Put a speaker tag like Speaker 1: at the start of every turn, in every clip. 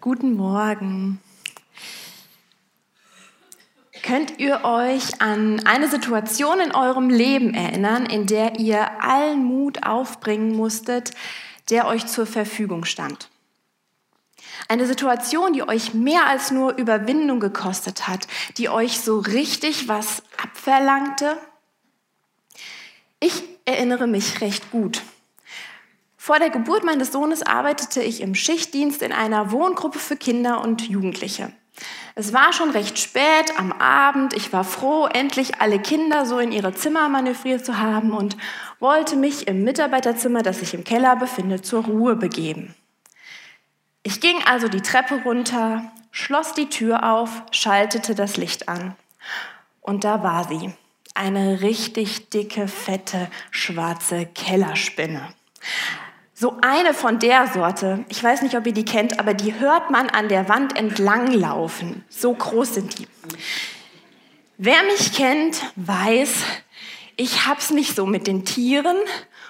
Speaker 1: Guten Morgen. Könnt ihr euch an eine Situation in eurem Leben erinnern, in der ihr allen Mut aufbringen musstet, der euch zur Verfügung stand? Eine Situation, die euch mehr als nur Überwindung gekostet hat, die euch so richtig was abverlangte? Ich erinnere mich recht gut. Vor der Geburt meines Sohnes arbeitete ich im Schichtdienst in einer Wohngruppe für Kinder und Jugendliche. Es war schon recht spät am Abend. Ich war froh, endlich alle Kinder so in ihre Zimmer manövriert zu haben und wollte mich im Mitarbeiterzimmer, das sich im Keller befindet, zur Ruhe begeben. Ich ging also die Treppe runter, schloss die Tür auf, schaltete das Licht an. Und da war sie, eine richtig dicke, fette, schwarze Kellerspinne. So eine von der Sorte, ich weiß nicht, ob ihr die kennt, aber die hört man an der Wand entlanglaufen. So groß sind die. Wer mich kennt, weiß, ich hab's nicht so mit den Tieren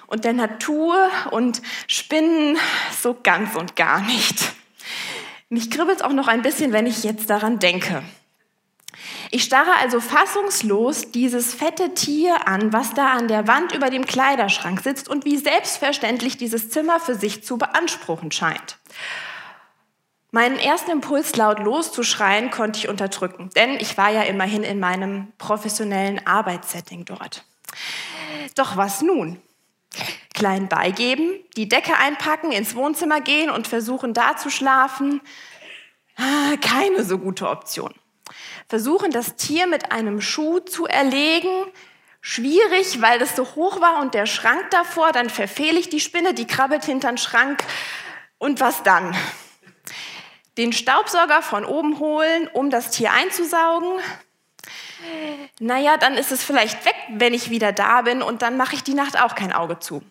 Speaker 1: und der Natur und Spinnen so ganz und gar nicht. Mich kribbelt auch noch ein bisschen, wenn ich jetzt daran denke. Ich starre also fassungslos dieses fette Tier an, was da an der Wand über dem Kleiderschrank sitzt und wie selbstverständlich dieses Zimmer für sich zu beanspruchen scheint. Meinen ersten Impuls, laut loszuschreien, konnte ich unterdrücken, denn ich war ja immerhin in meinem professionellen Arbeitssetting dort. Doch was nun? Klein beigeben, die Decke einpacken, ins Wohnzimmer gehen und versuchen da zu schlafen? Ah, keine so gute Option versuchen, das Tier mit einem Schuh zu erlegen. Schwierig, weil das so hoch war und der Schrank davor, dann verfehle ich die Spinne, die krabbelt hinter den Schrank. Und was dann? Den Staubsauger von oben holen, um das Tier einzusaugen. Naja, dann ist es vielleicht weg, wenn ich wieder da bin und dann mache ich die Nacht auch kein Auge zu.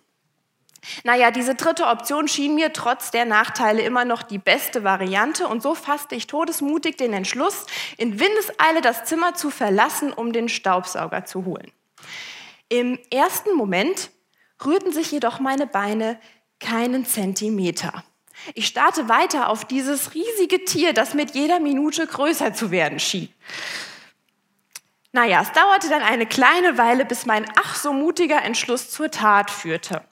Speaker 1: Naja, diese dritte Option schien mir trotz der Nachteile immer noch die beste Variante und so fasste ich todesmutig den Entschluss, in Windeseile das Zimmer zu verlassen, um den Staubsauger zu holen. Im ersten Moment rührten sich jedoch meine Beine keinen Zentimeter. Ich starrte weiter auf dieses riesige Tier, das mit jeder Minute größer zu werden schien. Naja, es dauerte dann eine kleine Weile, bis mein ach so mutiger Entschluss zur Tat führte.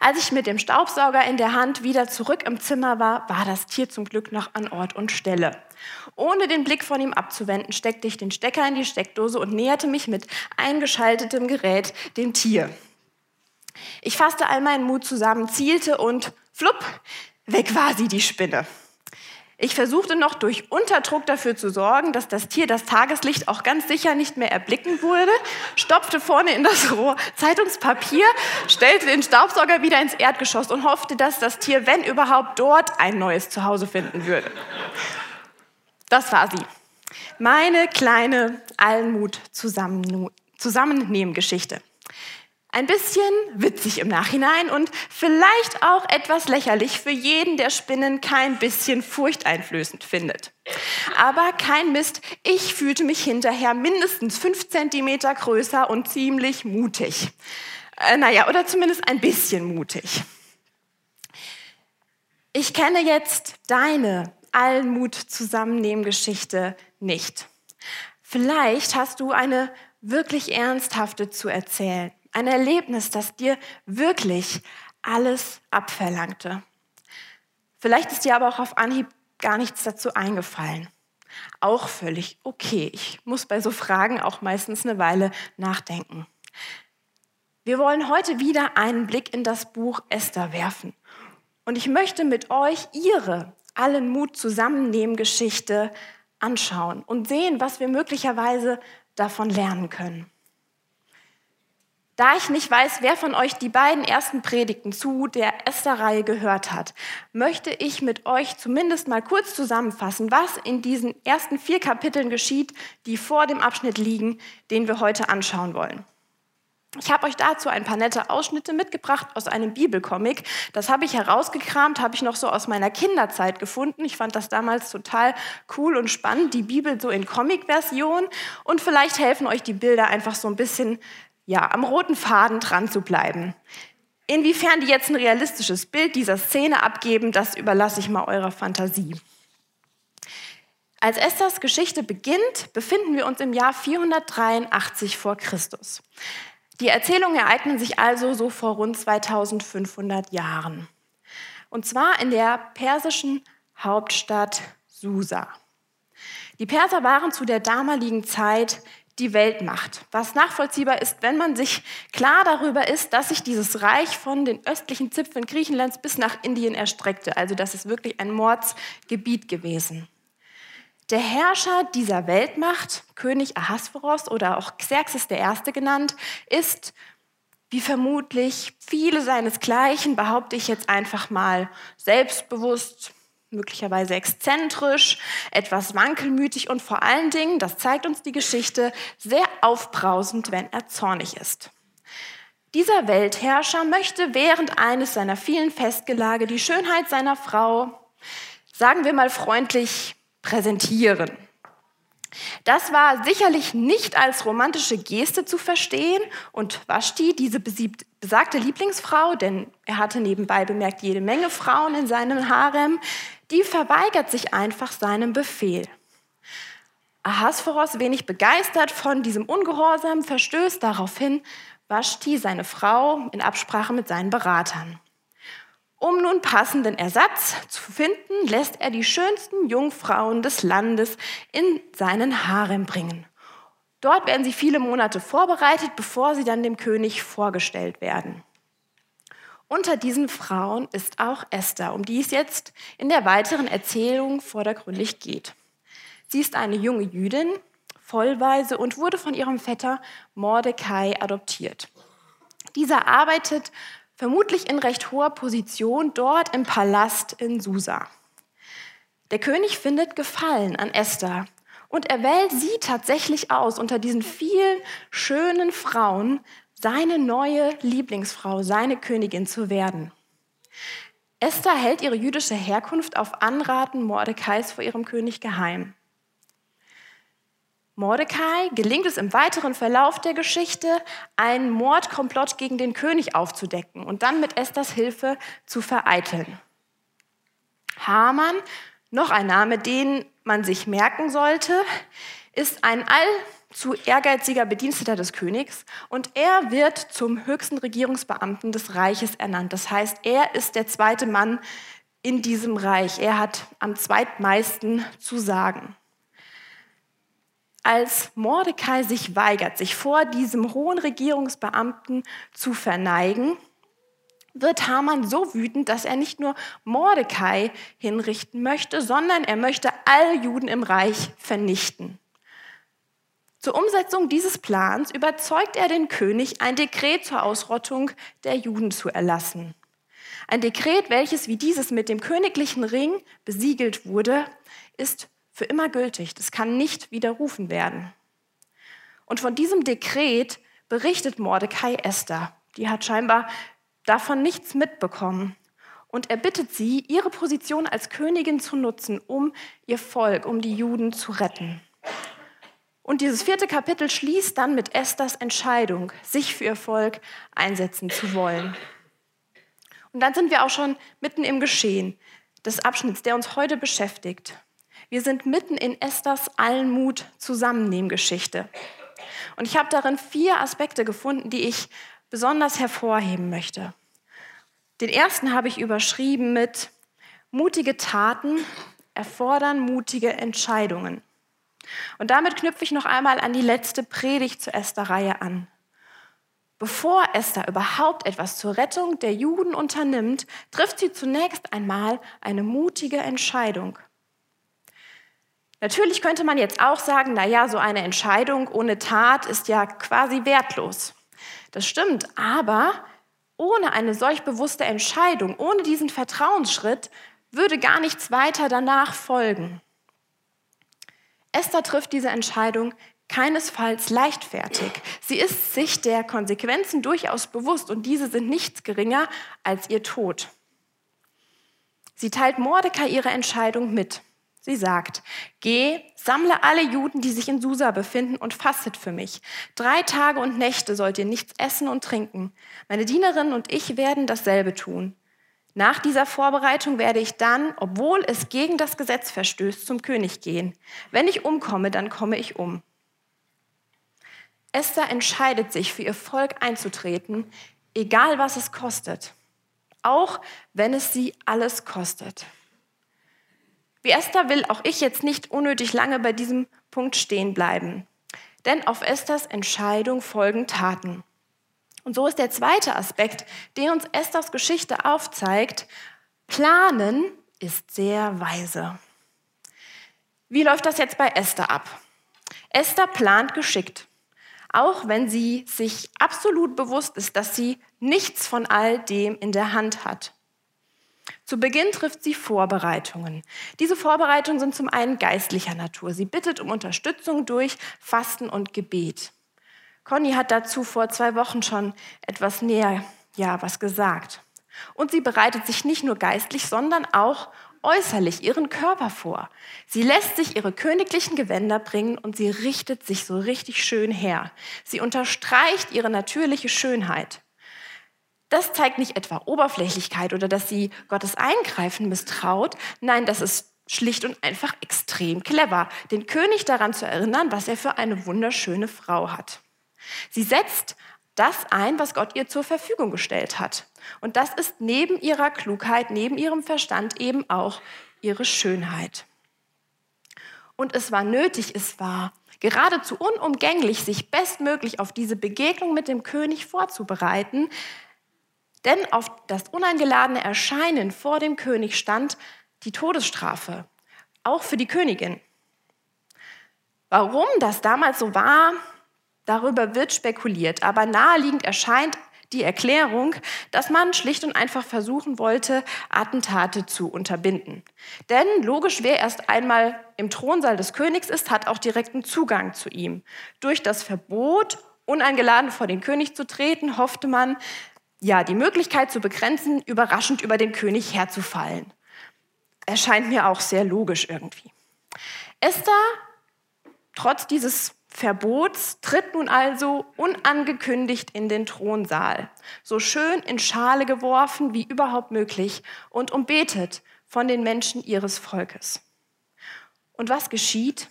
Speaker 1: Als ich mit dem Staubsauger in der Hand wieder zurück im Zimmer war, war das Tier zum Glück noch an Ort und Stelle. Ohne den Blick von ihm abzuwenden, steckte ich den Stecker in die Steckdose und näherte mich mit eingeschaltetem Gerät dem Tier. Ich fasste all meinen Mut zusammen, zielte und flupp, weg war sie, die Spinne. Ich versuchte noch durch Unterdruck dafür zu sorgen, dass das Tier das Tageslicht auch ganz sicher nicht mehr erblicken würde, stopfte vorne in das Rohr Zeitungspapier, stellte den Staubsauger wieder ins Erdgeschoss und hoffte, dass das Tier, wenn überhaupt, dort ein neues Zuhause finden würde. Das war sie. Meine kleine Allenmut zusammennehmen Geschichte. Ein bisschen witzig im Nachhinein und vielleicht auch etwas lächerlich für jeden, der Spinnen kein bisschen furchteinflößend findet. Aber kein Mist, ich fühlte mich hinterher mindestens fünf Zentimeter größer und ziemlich mutig. Äh, naja, oder zumindest ein bisschen mutig. Ich kenne jetzt deine Allmut zusammennehmen Geschichte nicht. Vielleicht hast du eine wirklich ernsthafte zu erzählen. Ein Erlebnis, das dir wirklich alles abverlangte. Vielleicht ist dir aber auch auf Anhieb gar nichts dazu eingefallen. Auch völlig okay. Ich muss bei so Fragen auch meistens eine Weile nachdenken. Wir wollen heute wieder einen Blick in das Buch Esther werfen. Und ich möchte mit euch ihre allen Mut zusammennehmen Geschichte anschauen und sehen, was wir möglicherweise davon lernen können. Da ich nicht weiß, wer von euch die beiden ersten Predigten zu der Esther-Reihe gehört hat, möchte ich mit euch zumindest mal kurz zusammenfassen, was in diesen ersten vier Kapiteln geschieht, die vor dem Abschnitt liegen, den wir heute anschauen wollen. Ich habe euch dazu ein paar nette Ausschnitte mitgebracht aus einem Bibelcomic. Das habe ich herausgekramt, habe ich noch so aus meiner Kinderzeit gefunden. Ich fand das damals total cool und spannend, die Bibel so in Comic-Version. Und vielleicht helfen euch die Bilder einfach so ein bisschen ja, am roten Faden dran zu bleiben. Inwiefern die jetzt ein realistisches Bild dieser Szene abgeben, das überlasse ich mal eurer Fantasie. Als Esthers Geschichte beginnt, befinden wir uns im Jahr 483 vor Christus. Die Erzählungen ereignen sich also so vor rund 2500 Jahren. Und zwar in der persischen Hauptstadt Susa. Die Perser waren zu der damaligen Zeit die Weltmacht, was nachvollziehbar ist, wenn man sich klar darüber ist, dass sich dieses Reich von den östlichen Zipfeln Griechenlands bis nach Indien erstreckte. Also das ist wirklich ein Mordsgebiet gewesen. Der Herrscher dieser Weltmacht, König Ahasveros oder auch Xerxes I. genannt, ist, wie vermutlich viele seinesgleichen, behaupte ich jetzt einfach mal, selbstbewusst, möglicherweise exzentrisch, etwas wankelmütig und vor allen Dingen, das zeigt uns die Geschichte, sehr aufbrausend, wenn er zornig ist. Dieser Weltherrscher möchte während eines seiner vielen Festgelage die Schönheit seiner Frau, sagen wir mal freundlich, präsentieren. Das war sicherlich nicht als romantische Geste zu verstehen und Vashti, diese besagte Lieblingsfrau, denn er hatte nebenbei bemerkt jede Menge Frauen in seinem Harem, die verweigert sich einfach seinem Befehl. Ahasveros, wenig begeistert von diesem Ungehorsam, verstößt daraufhin Vashti, seine Frau, in Absprache mit seinen Beratern. Um nun passenden Ersatz zu finden, lässt er die schönsten Jungfrauen des Landes in seinen Harem bringen. Dort werden sie viele Monate vorbereitet, bevor sie dann dem König vorgestellt werden. Unter diesen Frauen ist auch Esther, um die es jetzt in der weiteren Erzählung vordergründig geht. Sie ist eine junge Jüdin, vollweise und wurde von ihrem Vetter Mordecai adoptiert. Dieser arbeitet vermutlich in recht hoher Position dort im Palast in Susa. Der König findet Gefallen an Esther und er wählt sie tatsächlich aus unter diesen vielen schönen Frauen, seine neue Lieblingsfrau, seine Königin zu werden. Esther hält ihre jüdische Herkunft auf Anraten Mordecais vor ihrem König geheim. Mordecai gelingt es im weiteren Verlauf der Geschichte, einen Mordkomplott gegen den König aufzudecken und dann mit Esthers Hilfe zu vereiteln. Haman, noch ein Name, den man sich merken sollte, ist ein allzu ehrgeiziger Bediensteter des Königs und er wird zum höchsten Regierungsbeamten des Reiches ernannt. Das heißt, er ist der zweite Mann in diesem Reich. Er hat am zweitmeisten zu sagen als Mordecai sich weigert, sich vor diesem hohen Regierungsbeamten zu verneigen, wird Haman so wütend, dass er nicht nur Mordecai hinrichten möchte, sondern er möchte alle Juden im Reich vernichten. Zur Umsetzung dieses Plans überzeugt er den König, ein Dekret zur Ausrottung der Juden zu erlassen. Ein Dekret, welches wie dieses mit dem königlichen Ring besiegelt wurde, ist für immer gültig. Das kann nicht widerrufen werden. Und von diesem Dekret berichtet Mordecai Esther. Die hat scheinbar davon nichts mitbekommen. Und er bittet sie, ihre Position als Königin zu nutzen, um ihr Volk, um die Juden zu retten. Und dieses vierte Kapitel schließt dann mit Esthers Entscheidung, sich für ihr Volk einsetzen zu wollen. Und dann sind wir auch schon mitten im Geschehen des Abschnitts, der uns heute beschäftigt. Wir sind mitten in Esthers Allenmut zusammennehmen Geschichte. Und ich habe darin vier Aspekte gefunden, die ich besonders hervorheben möchte. Den ersten habe ich überschrieben mit mutige Taten erfordern mutige Entscheidungen. Und damit knüpfe ich noch einmal an die letzte Predigt zur Esther-Reihe an. Bevor Esther überhaupt etwas zur Rettung der Juden unternimmt, trifft sie zunächst einmal eine mutige Entscheidung. Natürlich könnte man jetzt auch sagen, na ja, so eine Entscheidung ohne Tat ist ja quasi wertlos. Das stimmt, aber ohne eine solch bewusste Entscheidung, ohne diesen Vertrauensschritt, würde gar nichts weiter danach folgen. Esther trifft diese Entscheidung keinesfalls leichtfertig. Sie ist sich der Konsequenzen durchaus bewusst und diese sind nichts geringer als ihr Tod. Sie teilt Mordecai ihre Entscheidung mit. Sie sagt, geh, sammle alle Juden, die sich in Susa befinden und fastet für mich. Drei Tage und Nächte sollt ihr nichts essen und trinken. Meine Dienerin und ich werden dasselbe tun. Nach dieser Vorbereitung werde ich dann, obwohl es gegen das Gesetz verstößt, zum König gehen. Wenn ich umkomme, dann komme ich um. Esther entscheidet sich, für ihr Volk einzutreten, egal was es kostet, auch wenn es sie alles kostet. Wie Esther will auch ich jetzt nicht unnötig lange bei diesem Punkt stehen bleiben. Denn auf Esthers Entscheidung folgen Taten. Und so ist der zweite Aspekt, den uns Esthers Geschichte aufzeigt. Planen ist sehr weise. Wie läuft das jetzt bei Esther ab? Esther plant geschickt, auch wenn sie sich absolut bewusst ist, dass sie nichts von all dem in der Hand hat. Zu Beginn trifft sie Vorbereitungen. Diese Vorbereitungen sind zum einen geistlicher Natur. Sie bittet um Unterstützung durch Fasten und Gebet. Conny hat dazu vor zwei Wochen schon etwas näher, ja, was gesagt. Und sie bereitet sich nicht nur geistlich, sondern auch äußerlich ihren Körper vor. Sie lässt sich ihre königlichen Gewänder bringen und sie richtet sich so richtig schön her. Sie unterstreicht ihre natürliche Schönheit. Das zeigt nicht etwa Oberflächlichkeit oder dass sie Gottes Eingreifen misstraut. Nein, das ist schlicht und einfach extrem clever, den König daran zu erinnern, was er für eine wunderschöne Frau hat. Sie setzt das ein, was Gott ihr zur Verfügung gestellt hat. Und das ist neben ihrer Klugheit, neben ihrem Verstand eben auch ihre Schönheit. Und es war nötig, es war geradezu unumgänglich, sich bestmöglich auf diese Begegnung mit dem König vorzubereiten, denn auf das uneingeladene Erscheinen vor dem König stand die Todesstrafe, auch für die Königin. Warum das damals so war, darüber wird spekuliert, aber naheliegend erscheint die Erklärung, dass man schlicht und einfach versuchen wollte, Attentate zu unterbinden. Denn logisch, wer erst einmal im Thronsaal des Königs ist, hat auch direkten Zugang zu ihm. Durch das Verbot, uneingeladen vor den König zu treten, hoffte man, ja, die Möglichkeit zu begrenzen, überraschend über den König herzufallen. Erscheint mir auch sehr logisch irgendwie. Esther, trotz dieses Verbots, tritt nun also unangekündigt in den Thronsaal, so schön in Schale geworfen wie überhaupt möglich und umbetet von den Menschen ihres Volkes. Und was geschieht?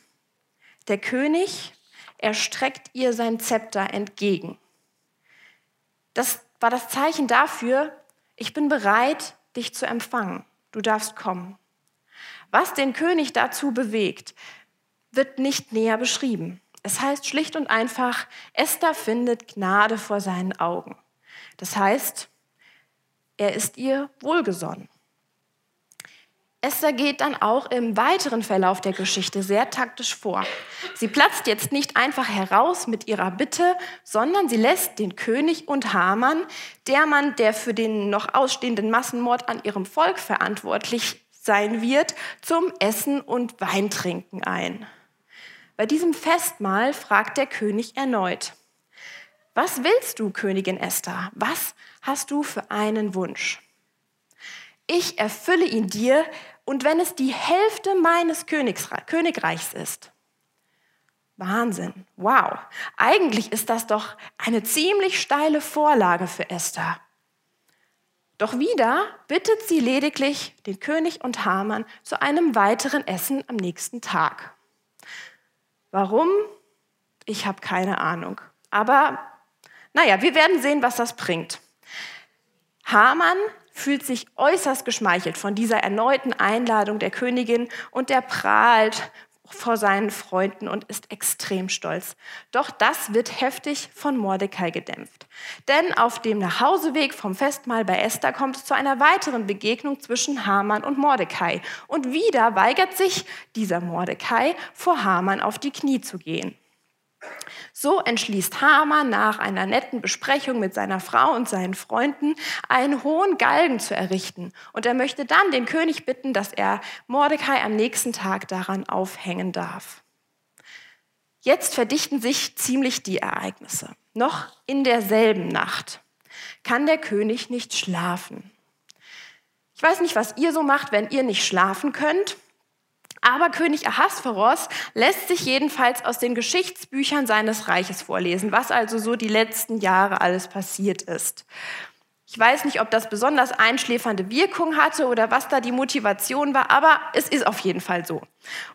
Speaker 1: Der König, er streckt ihr sein Zepter entgegen. Das war das Zeichen dafür, ich bin bereit, dich zu empfangen. Du darfst kommen. Was den König dazu bewegt, wird nicht näher beschrieben. Es heißt schlicht und einfach, Esther findet Gnade vor seinen Augen. Das heißt, er ist ihr wohlgesonnen. Esther geht dann auch im weiteren Verlauf der Geschichte sehr taktisch vor. Sie platzt jetzt nicht einfach heraus mit ihrer Bitte, sondern sie lässt den König und Haman, der Mann, der für den noch ausstehenden Massenmord an ihrem Volk verantwortlich sein wird, zum Essen und Weintrinken ein. Bei diesem Festmahl fragt der König erneut, was willst du, Königin Esther? Was hast du für einen Wunsch? Ich erfülle ihn dir und wenn es die Hälfte meines Königreichs ist. Wahnsinn, wow. Eigentlich ist das doch eine ziemlich steile Vorlage für Esther. Doch wieder bittet sie lediglich den König und Haman zu einem weiteren Essen am nächsten Tag. Warum? Ich habe keine Ahnung. Aber naja, wir werden sehen, was das bringt. Haman fühlt sich äußerst geschmeichelt von dieser erneuten Einladung der Königin und der prahlt vor seinen Freunden und ist extrem stolz. Doch das wird heftig von Mordecai gedämpft. Denn auf dem Nachhauseweg vom Festmahl bei Esther kommt es zu einer weiteren Begegnung zwischen Haman und Mordecai. Und wieder weigert sich dieser Mordecai, vor Haman auf die Knie zu gehen. So entschließt Haman nach einer netten Besprechung mit seiner Frau und seinen Freunden, einen hohen Galgen zu errichten. Und er möchte dann den König bitten, dass er Mordecai am nächsten Tag daran aufhängen darf. Jetzt verdichten sich ziemlich die Ereignisse. Noch in derselben Nacht kann der König nicht schlafen. Ich weiß nicht, was ihr so macht, wenn ihr nicht schlafen könnt. Aber König Ahasveros lässt sich jedenfalls aus den Geschichtsbüchern seines Reiches vorlesen, was also so die letzten Jahre alles passiert ist. Ich weiß nicht, ob das besonders einschläfernde Wirkung hatte oder was da die Motivation war, aber es ist auf jeden Fall so.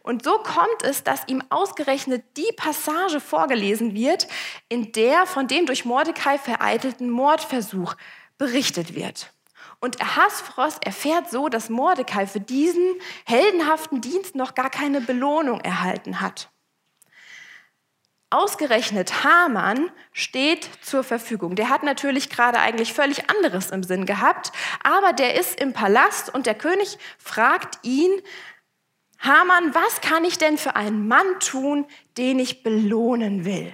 Speaker 1: Und so kommt es, dass ihm ausgerechnet die Passage vorgelesen wird, in der von dem durch Mordecai vereitelten Mordversuch berichtet wird. Und Ahasveros erfährt so, dass Mordecai für diesen heldenhaften Dienst noch gar keine Belohnung erhalten hat. Ausgerechnet Haman steht zur Verfügung. Der hat natürlich gerade eigentlich völlig anderes im Sinn gehabt, aber der ist im Palast und der König fragt ihn, Haman, was kann ich denn für einen Mann tun, den ich belohnen will?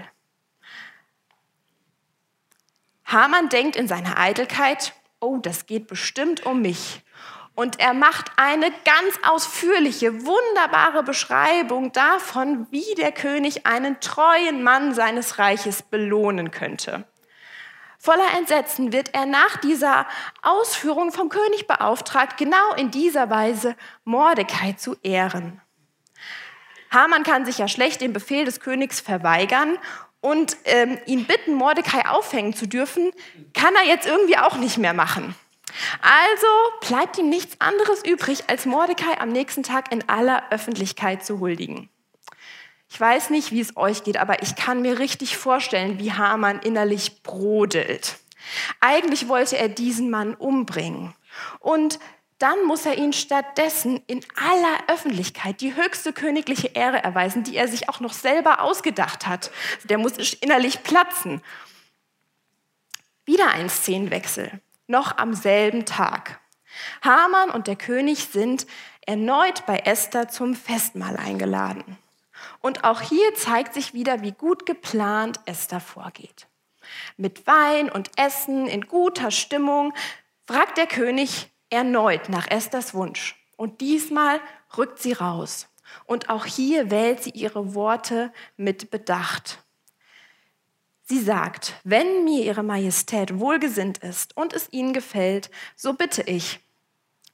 Speaker 1: Haman denkt in seiner Eitelkeit, oh, das geht bestimmt um mich. Und er macht eine ganz ausführliche, wunderbare Beschreibung davon, wie der König einen treuen Mann seines Reiches belohnen könnte. Voller Entsetzen wird er nach dieser Ausführung vom König beauftragt, genau in dieser Weise Mordecai zu ehren. Haman kann sich ja schlecht dem Befehl des Königs verweigern und ähm, ihn bitten, Mordecai aufhängen zu dürfen, kann er jetzt irgendwie auch nicht mehr machen. Also bleibt ihm nichts anderes übrig, als Mordecai am nächsten Tag in aller Öffentlichkeit zu huldigen. Ich weiß nicht, wie es euch geht, aber ich kann mir richtig vorstellen, wie Haman innerlich brodelt. Eigentlich wollte er diesen Mann umbringen. Und dann muss er ihn stattdessen in aller Öffentlichkeit die höchste königliche Ehre erweisen, die er sich auch noch selber ausgedacht hat. Der muss innerlich platzen. Wieder ein Szenenwechsel noch am selben Tag. Haman und der König sind erneut bei Esther zum Festmahl eingeladen. Und auch hier zeigt sich wieder, wie gut geplant Esther vorgeht. Mit Wein und Essen in guter Stimmung fragt der König erneut nach Esthers Wunsch. Und diesmal rückt sie raus. Und auch hier wählt sie ihre Worte mit Bedacht. Sie sagt, wenn mir Ihre Majestät wohlgesinnt ist und es Ihnen gefällt, so bitte ich,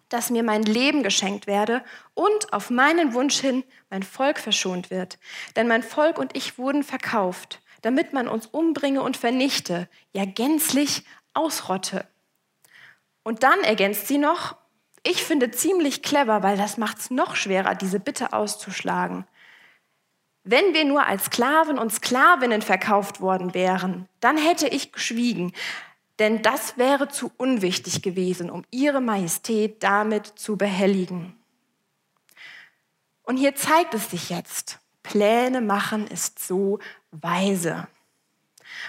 Speaker 1: dass mir mein Leben geschenkt werde und auf meinen Wunsch hin mein Volk verschont wird. Denn mein Volk und ich wurden verkauft, damit man uns umbringe und vernichte, ja gänzlich ausrotte. Und dann ergänzt sie noch, ich finde ziemlich clever, weil das macht es noch schwerer, diese Bitte auszuschlagen. Wenn wir nur als Sklaven und Sklavinnen verkauft worden wären, dann hätte ich geschwiegen, denn das wäre zu unwichtig gewesen, um ihre Majestät damit zu behelligen. Und hier zeigt es sich jetzt, Pläne machen ist so weise.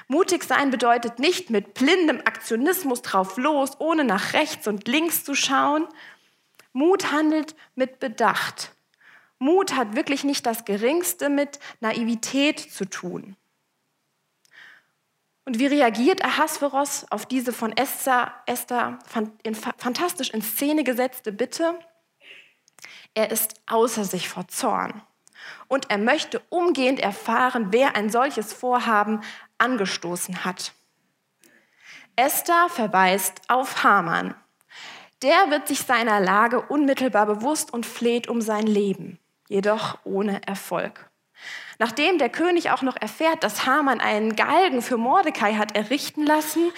Speaker 1: Mutig sein bedeutet nicht mit blindem Aktionismus drauf los, ohne nach rechts und links zu schauen. Mut handelt mit Bedacht Mut hat wirklich nicht das Geringste mit Naivität zu tun. Und wie reagiert Ahasveros auf diese von Esther, Esther fantastisch in Szene gesetzte Bitte? Er ist außer sich vor Zorn und er möchte umgehend erfahren, wer ein solches Vorhaben angestoßen hat. Esther verweist auf Haman. Der wird sich seiner Lage unmittelbar bewusst und fleht um sein Leben jedoch ohne Erfolg. Nachdem der König auch noch erfährt, dass Haman einen Galgen für Mordecai hat errichten lassen,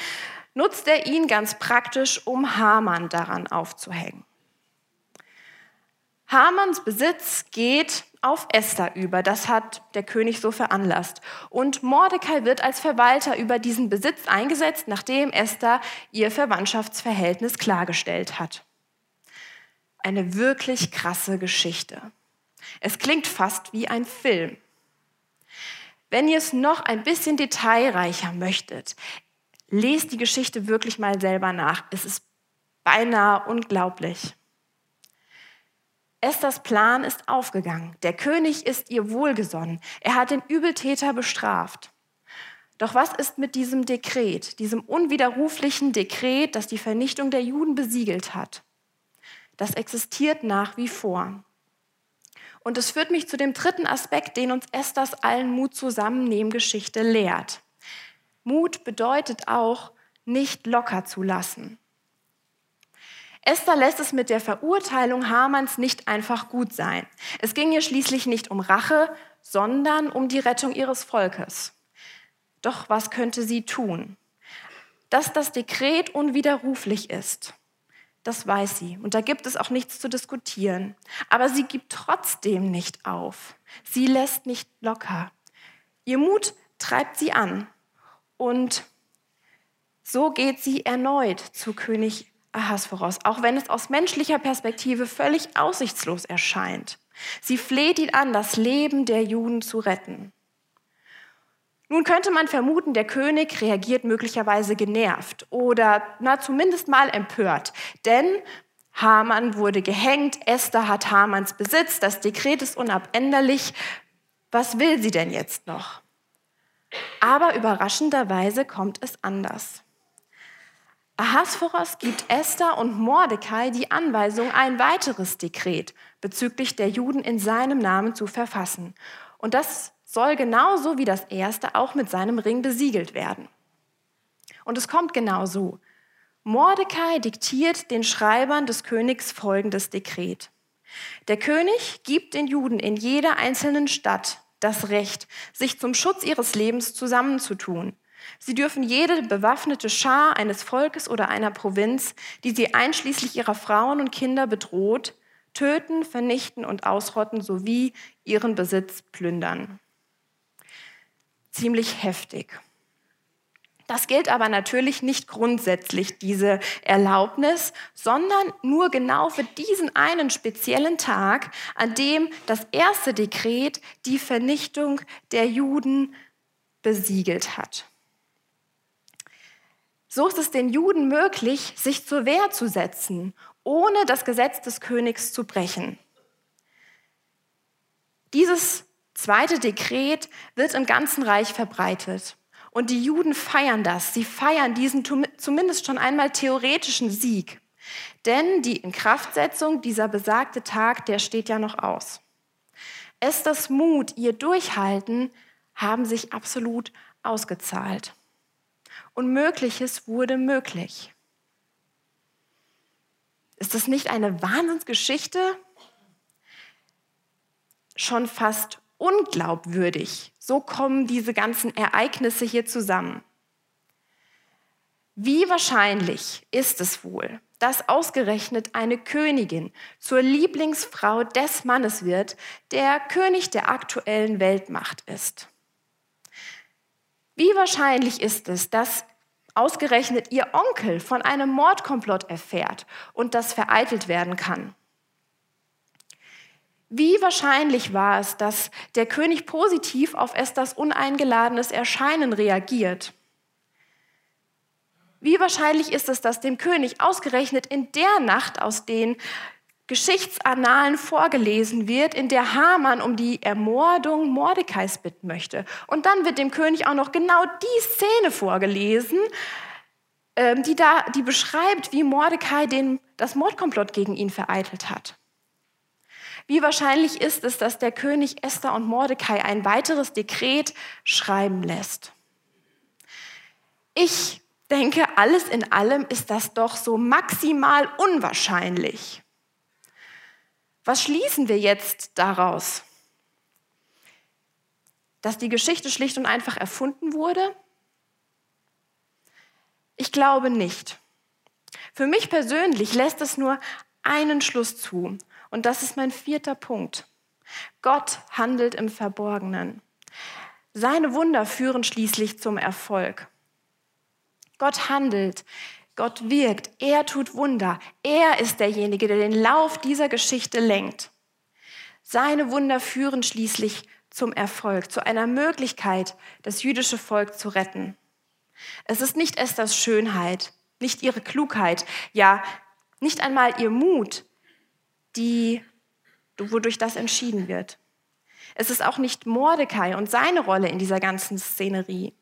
Speaker 1: nutzt er ihn ganz praktisch, um Haman daran aufzuhängen. Hamans Besitz geht auf Esther über. Das hat der König so veranlasst. Und Mordecai wird als Verwalter über diesen Besitz eingesetzt, nachdem Esther ihr Verwandtschaftsverhältnis klargestellt hat. Eine wirklich krasse Geschichte. Es klingt fast wie ein Film. Wenn ihr es noch ein bisschen detailreicher möchtet, lest die Geschichte wirklich mal selber nach. Es ist beinahe unglaublich. Esthers Plan ist aufgegangen. Der König ist ihr wohlgesonnen. Er hat den Übeltäter bestraft. Doch was ist mit diesem Dekret, diesem unwiderruflichen Dekret, das die Vernichtung der Juden besiegelt hat? Das existiert nach wie vor. Und es führt mich zu dem dritten Aspekt, den uns Esthers allen Mut zusammennehmen Geschichte lehrt. Mut bedeutet auch, nicht locker zu lassen. Esther lässt es mit der Verurteilung Hamanns nicht einfach gut sein. Es ging ihr schließlich nicht um Rache, sondern um die Rettung ihres Volkes. Doch was könnte sie tun? Dass das Dekret unwiderruflich ist, das weiß sie. Und da gibt es auch nichts zu diskutieren. Aber sie gibt trotzdem nicht auf. Sie lässt nicht locker. Ihr Mut treibt sie an. Und so geht sie erneut zu König Ahasveros, auch wenn es aus menschlicher Perspektive völlig aussichtslos erscheint. Sie fleht ihn an, das Leben der Juden zu retten. Nun könnte man vermuten, der König reagiert möglicherweise genervt oder na, zumindest mal empört, denn Haman wurde gehängt, Esther hat Hamans Besitz, das Dekret ist unabänderlich. Was will sie denn jetzt noch? Aber überraschenderweise kommt es anders. Ahasveros gibt Esther und Mordecai die Anweisung, ein weiteres Dekret bezüglich der Juden in seinem Namen zu verfassen. Und das soll genauso wie das erste auch mit seinem Ring besiegelt werden. Und es kommt genau so. Mordecai diktiert den Schreibern des Königs folgendes Dekret. Der König gibt den Juden in jeder einzelnen Stadt das Recht, sich zum Schutz ihres Lebens zusammenzutun Sie dürfen jede bewaffnete Schar eines Volkes oder einer Provinz, die sie einschließlich ihrer Frauen und Kinder bedroht, töten, vernichten und ausrotten sowie ihren Besitz plündern. Ziemlich heftig. Das gilt aber natürlich nicht grundsätzlich, diese Erlaubnis, sondern nur genau für diesen einen speziellen Tag, an dem das erste Dekret die Vernichtung der Juden besiegelt hat. So ist es den Juden möglich, sich zur Wehr zu setzen, ohne das Gesetz des Königs zu brechen. Dieses zweite Dekret wird im ganzen Reich verbreitet. Und die Juden feiern das. Sie feiern diesen zumindest schon einmal theoretischen Sieg. Denn die Inkraftsetzung, dieser besagte Tag, der steht ja noch aus. Esthers Mut, ihr Durchhalten haben sich absolut ausgezahlt. Unmögliches wurde möglich. Ist das nicht eine Wahnsinnsgeschichte? Schon fast unglaubwürdig. So kommen diese ganzen Ereignisse hier zusammen. Wie wahrscheinlich ist es wohl, dass ausgerechnet eine Königin zur Lieblingsfrau des Mannes wird, der König der aktuellen Weltmacht ist? Wie wahrscheinlich ist es, dass ausgerechnet ihr Onkel von einem Mordkomplott erfährt und das vereitelt werden kann? Wie wahrscheinlich war es, dass der König positiv auf Esthers uneingeladenes Erscheinen reagiert? Wie wahrscheinlich ist es, dass dem König ausgerechnet in der Nacht aus den Geschichtsannalen vorgelesen wird, in der Haman um die Ermordung Mordecais bitten möchte. Und dann wird dem König auch noch genau die Szene vorgelesen, ähm, die, da, die beschreibt, wie Mordecai den, das Mordkomplott gegen ihn vereitelt hat. Wie wahrscheinlich ist es, dass der König Esther und Mordecai ein weiteres Dekret schreiben lässt? Ich denke, alles in allem ist das doch so maximal unwahrscheinlich. Was schließen wir jetzt daraus? Dass die Geschichte schlicht und einfach erfunden wurde? Ich glaube nicht. Für mich persönlich lässt es nur einen Schluss zu. Und das ist mein vierter Punkt. Gott handelt im Verborgenen. Seine Wunder führen schließlich zum Erfolg. Gott handelt Gott wirkt, er tut Wunder, er ist derjenige, der den Lauf dieser Geschichte lenkt. Seine Wunder führen schließlich zum Erfolg, zu einer Möglichkeit, das jüdische Volk zu retten. Es ist nicht Esthers Schönheit, nicht ihre Klugheit, ja, nicht einmal ihr Mut, die, wodurch das entschieden wird. Es ist auch nicht Mordecai und seine Rolle in dieser ganzen Szenerie.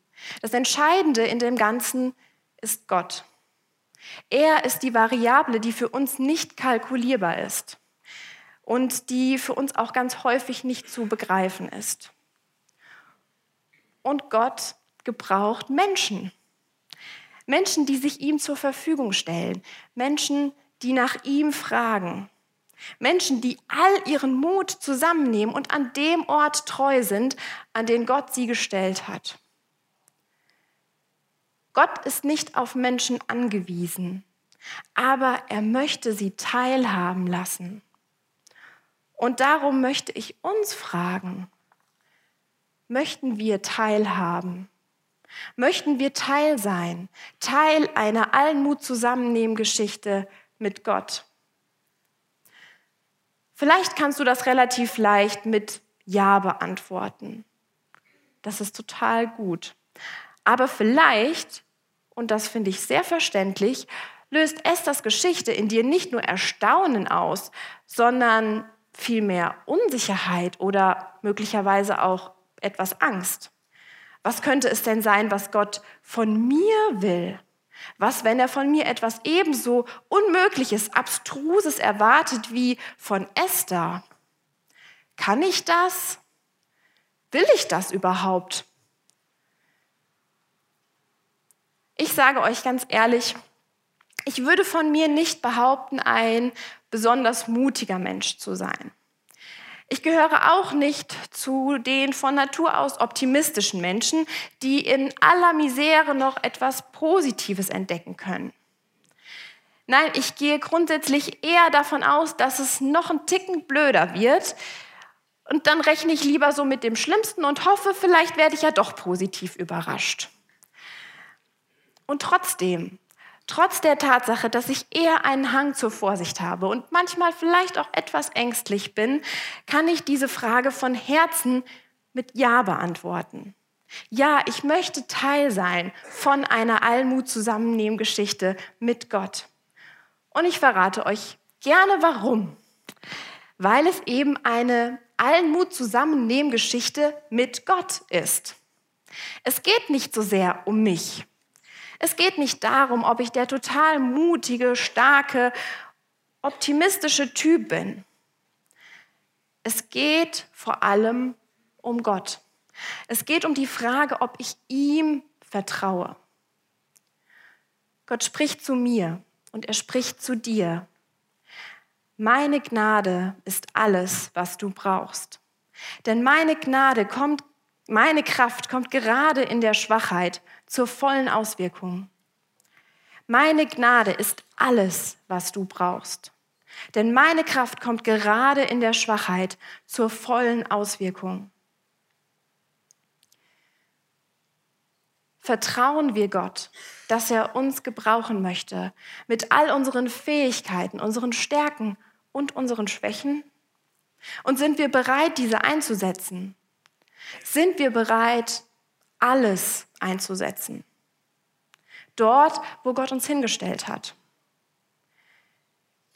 Speaker 1: Das Entscheidende in dem Ganzen ist Gott. Er ist die Variable, die für uns nicht kalkulierbar ist und die für uns auch ganz häufig nicht zu begreifen ist. Und Gott gebraucht Menschen. Menschen, die sich ihm zur Verfügung stellen. Menschen, die nach ihm fragen. Menschen, die all ihren Mut zusammennehmen und an dem Ort treu sind, an den Gott sie gestellt hat. Gott ist nicht auf Menschen angewiesen, aber er möchte sie teilhaben lassen. Und darum möchte ich uns fragen, möchten wir teilhaben? Möchten wir Teil sein, Teil einer allen zusammennehmen Geschichte mit Gott? Vielleicht kannst du das relativ leicht mit Ja beantworten. Das ist total gut. Aber vielleicht, und das finde ich sehr verständlich, löst Esthers Geschichte in dir nicht nur Erstaunen aus, sondern vielmehr Unsicherheit oder möglicherweise auch etwas Angst. Was könnte es denn sein, was Gott von mir will? Was, wenn er von mir etwas ebenso Unmögliches, Abstruses erwartet wie von Esther? Kann ich das? Will ich das überhaupt? Ich sage euch ganz ehrlich, ich würde von mir nicht behaupten, ein besonders mutiger Mensch zu sein. Ich gehöre auch nicht zu den von Natur aus optimistischen Menschen, die in aller Misere noch etwas Positives entdecken können. Nein, ich gehe grundsätzlich eher davon aus, dass es noch ein Ticken blöder wird. Und dann rechne ich lieber so mit dem Schlimmsten und hoffe, vielleicht werde ich ja doch positiv überrascht. Und trotzdem Trotz der Tatsache, dass ich eher einen Hang zur Vorsicht habe und manchmal vielleicht auch etwas ängstlich bin, kann ich diese Frage von Herzen mit Ja beantworten. Ja, ich möchte Teil sein von einer Allmut zusammennehmen Geschichte mit Gott. Und ich verrate euch gerne warum. Weil es eben eine Allmut zusammennehmen Geschichte mit Gott ist. Es geht nicht so sehr um mich. Es geht nicht darum, ob ich der total mutige, starke, optimistische Typ bin. Es geht vor allem um Gott. Es geht um die Frage, ob ich ihm vertraue. Gott spricht zu mir und er spricht zu dir. Meine Gnade ist alles, was du brauchst. Denn meine Gnade kommt, meine Kraft kommt gerade in der Schwachheit zur vollen Auswirkung. Meine Gnade ist alles, was du brauchst. Denn meine Kraft kommt gerade in der Schwachheit zur vollen Auswirkung. Vertrauen wir Gott, dass er uns gebrauchen möchte mit all unseren Fähigkeiten, unseren Stärken und unseren Schwächen? Und sind wir bereit, diese einzusetzen? Sind wir bereit, alles einzusetzen. Dort, wo Gott uns hingestellt hat.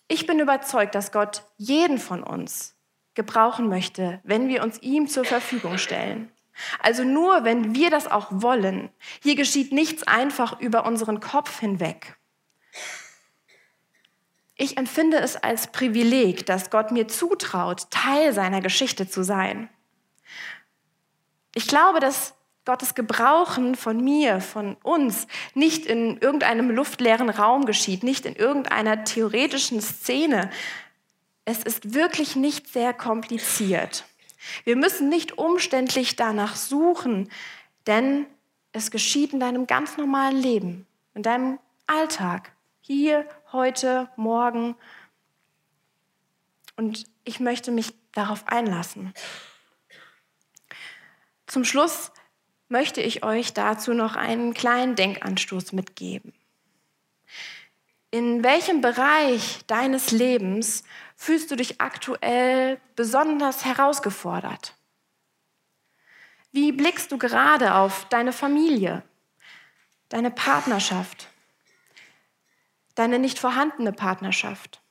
Speaker 1: Ich bin überzeugt, dass Gott jeden von uns gebrauchen möchte, wenn wir uns ihm zur Verfügung stellen. Also nur, wenn wir das auch wollen. Hier geschieht nichts einfach über unseren Kopf hinweg. Ich empfinde es als Privileg, dass Gott mir zutraut, Teil seiner Geschichte zu sein. Ich glaube, dass Gottes Gebrauchen von mir, von uns, nicht in irgendeinem luftleeren Raum geschieht, nicht in irgendeiner theoretischen Szene. Es ist wirklich nicht sehr kompliziert. Wir müssen nicht umständlich danach suchen, denn es geschieht in deinem ganz normalen Leben, in deinem Alltag, hier, heute, morgen. Und ich möchte mich darauf einlassen. Zum Schluss möchte ich euch dazu noch einen kleinen Denkanstoß mitgeben. In welchem Bereich deines Lebens fühlst du dich aktuell besonders herausgefordert? Wie blickst du gerade auf deine Familie, deine Partnerschaft, deine nicht vorhandene Partnerschaft,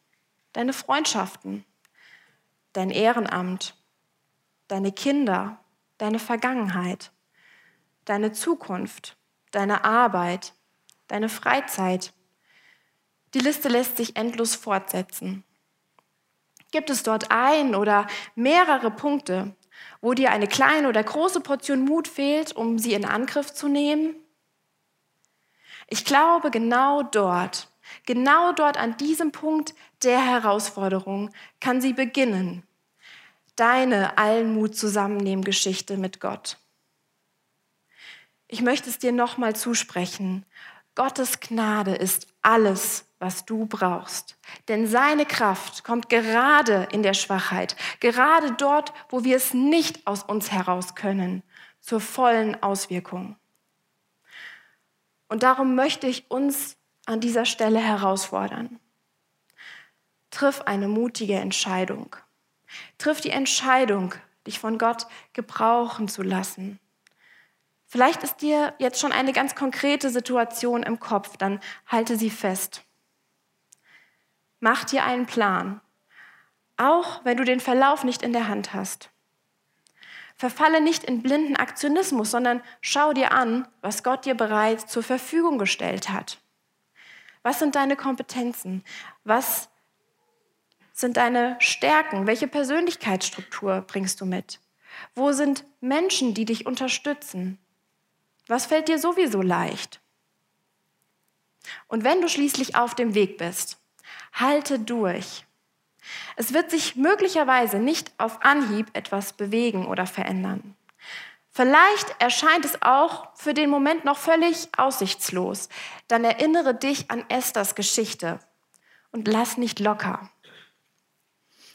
Speaker 1: deine Freundschaften, dein Ehrenamt, deine Kinder, deine Vergangenheit? deine Zukunft, deine Arbeit, deine Freizeit. Die Liste lässt sich endlos fortsetzen. Gibt es dort ein oder mehrere Punkte, wo dir eine kleine oder große Portion Mut fehlt, um sie in Angriff zu nehmen? Ich glaube, genau dort Genau dort an diesem Punkt der Herausforderung kann sie beginnen. Deine Allmut zusammennehmen Geschichte mit Gott. Ich möchte es dir nochmal zusprechen. Gottes Gnade ist alles, was du brauchst. Denn seine Kraft kommt gerade in der Schwachheit, gerade dort, wo wir es nicht aus uns heraus können, zur vollen Auswirkung. Und darum möchte ich uns an dieser Stelle herausfordern. Triff eine mutige Entscheidung. Triff die Entscheidung, dich von Gott gebrauchen zu lassen. Vielleicht ist dir jetzt schon eine ganz konkrete Situation im Kopf, dann halte sie fest. Mach dir einen Plan, auch wenn du den Verlauf nicht in der Hand hast. Verfalle nicht in blinden Aktionismus, sondern schau dir an, was Gott dir bereits zur Verfügung gestellt hat. Was sind deine Kompetenzen? Was sind deine Stärken? Welche Persönlichkeitsstruktur bringst du mit? Wo sind Menschen, die dich unterstützen? Was fällt dir sowieso leicht? Und wenn du schließlich auf dem Weg bist, halte durch. Es wird sich möglicherweise nicht auf Anhieb etwas bewegen oder verändern. Vielleicht erscheint es auch für den Moment noch völlig aussichtslos. Dann erinnere dich an Esthers Geschichte und lass nicht locker.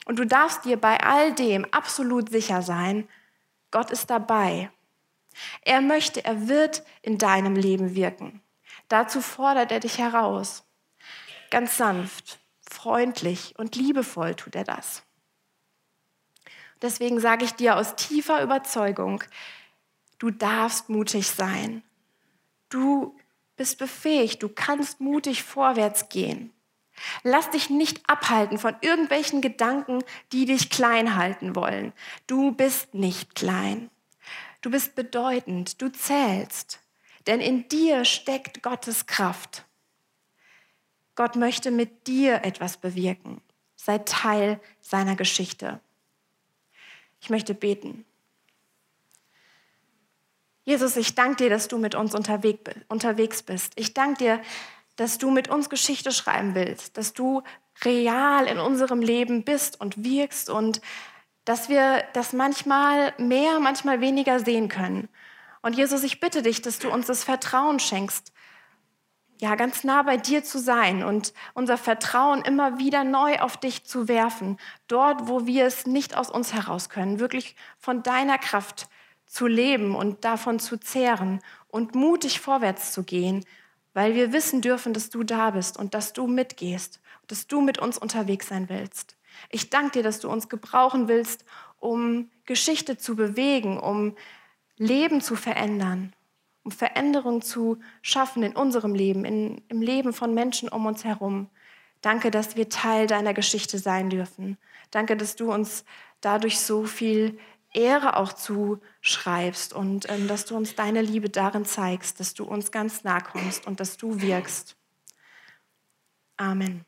Speaker 1: Und du darfst dir bei all dem absolut sicher sein, Gott ist dabei. Er möchte, er wird in deinem Leben wirken. Dazu fordert er dich heraus. Ganz sanft, freundlich und liebevoll tut er das. Deswegen sage ich dir aus tiefer Überzeugung, du darfst mutig sein. Du bist befähigt, du kannst mutig vorwärts gehen. Lass dich nicht abhalten von irgendwelchen Gedanken, die dich klein halten wollen. Du bist nicht klein. Du bist bedeutend, du zählst, denn in dir steckt Gottes Kraft. Gott möchte mit dir etwas bewirken. Sei Teil seiner Geschichte. Ich möchte beten. Jesus, ich danke dir, dass du mit uns unterwegs bist. Ich danke dir, dass du mit uns Geschichte schreiben willst, dass du real in unserem Leben bist und wirkst und dass wir das manchmal mehr, manchmal weniger sehen können. Und Jesus, ich bitte dich, dass du uns das Vertrauen schenkst, ja, ganz nah bei dir zu sein und unser Vertrauen immer wieder neu auf dich zu werfen, dort, wo wir es nicht aus uns heraus können, wirklich von deiner Kraft zu leben und davon zu zehren und mutig vorwärts zu gehen, weil wir wissen dürfen, dass du da bist und dass du mitgehst, dass du mit uns unterwegs sein willst. Ich danke dir, dass du uns gebrauchen willst, um Geschichte zu bewegen, um Leben zu verändern um Veränderung zu schaffen in unserem Leben, in, im Leben von Menschen um uns herum. Danke, dass wir Teil deiner Geschichte sein dürfen. Danke, dass du uns dadurch so viel Ehre auch zuschreibst und ähm, dass du uns deine Liebe darin zeigst, dass du uns ganz nah kommst und dass du wirkst. Amen.